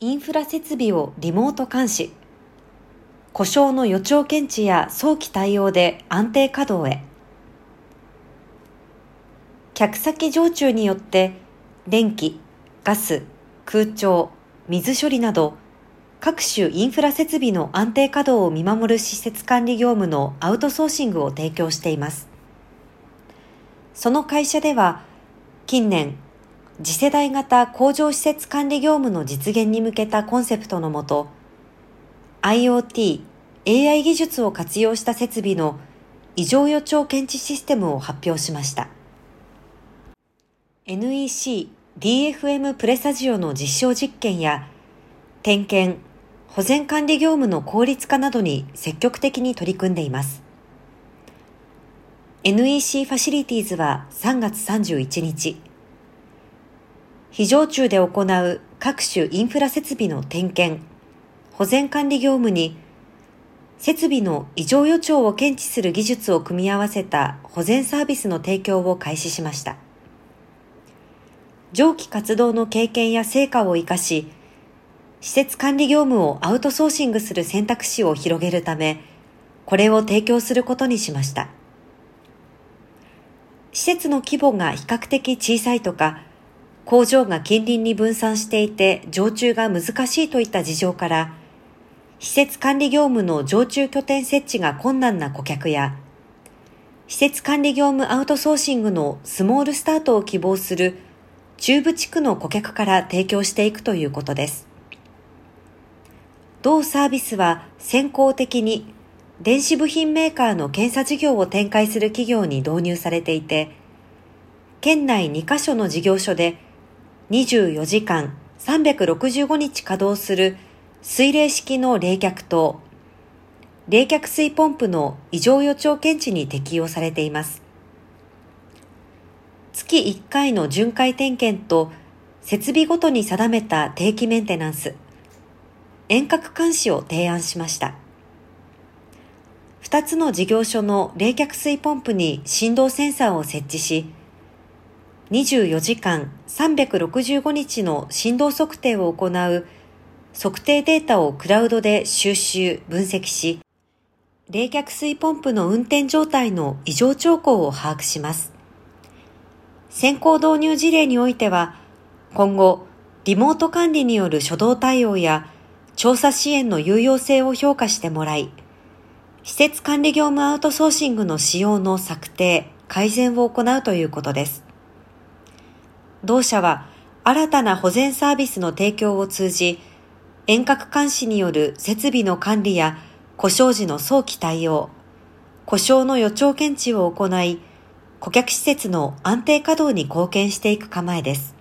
インフラ設備をリモート監視。故障の予兆検知や早期対応で安定稼働へ。客先常駐によって電気、ガス、空調、水処理など各種インフラ設備の安定稼働を見守る施設管理業務のアウトソーシングを提供しています。その会社では近年次世代型工場施設管理業務の実現に向けたコンセプトのもと、IoT、AI 技術を活用した設備の異常予兆検知システムを発表しました。NEC、DFM プレサジオの実証実験や、点検、保全管理業務の効率化などに積極的に取り組んでいます。NEC ファシリティーズは3月31日、非常中で行う各種インフラ設備の点検、保全管理業務に、設備の異常予兆を検知する技術を組み合わせた保全サービスの提供を開始しました。上記活動の経験や成果を活かし、施設管理業務をアウトソーシングする選択肢を広げるため、これを提供することにしました。施設の規模が比較的小さいとか、工場が近隣に分散していて常駐が難しいといった事情から、施設管理業務の常駐拠点設置が困難な顧客や、施設管理業務アウトソーシングのスモールスタートを希望する中部地区の顧客から提供していくということです。同サービスは先行的に電子部品メーカーの検査事業を展開する企業に導入されていて、県内2カ所の事業所で24時間365日稼働する水冷式の冷却灯、冷却水ポンプの異常予兆検知に適用されています。月1回の巡回点検と設備ごとに定めた定期メンテナンス、遠隔監視を提案しました。2つの事業所の冷却水ポンプに振動センサーを設置し、24時間365日の振動測定を行う測定データをクラウドで収集、分析し、冷却水ポンプの運転状態の異常兆候を把握します。先行導入事例においては、今後、リモート管理による初動対応や調査支援の有用性を評価してもらい、施設管理業務アウトソーシングの使用の策定、改善を行うということです。同社は新たな保全サービスの提供を通じ、遠隔監視による設備の管理や故障時の早期対応、故障の予兆検知を行い、顧客施設の安定稼働に貢献していく構えです。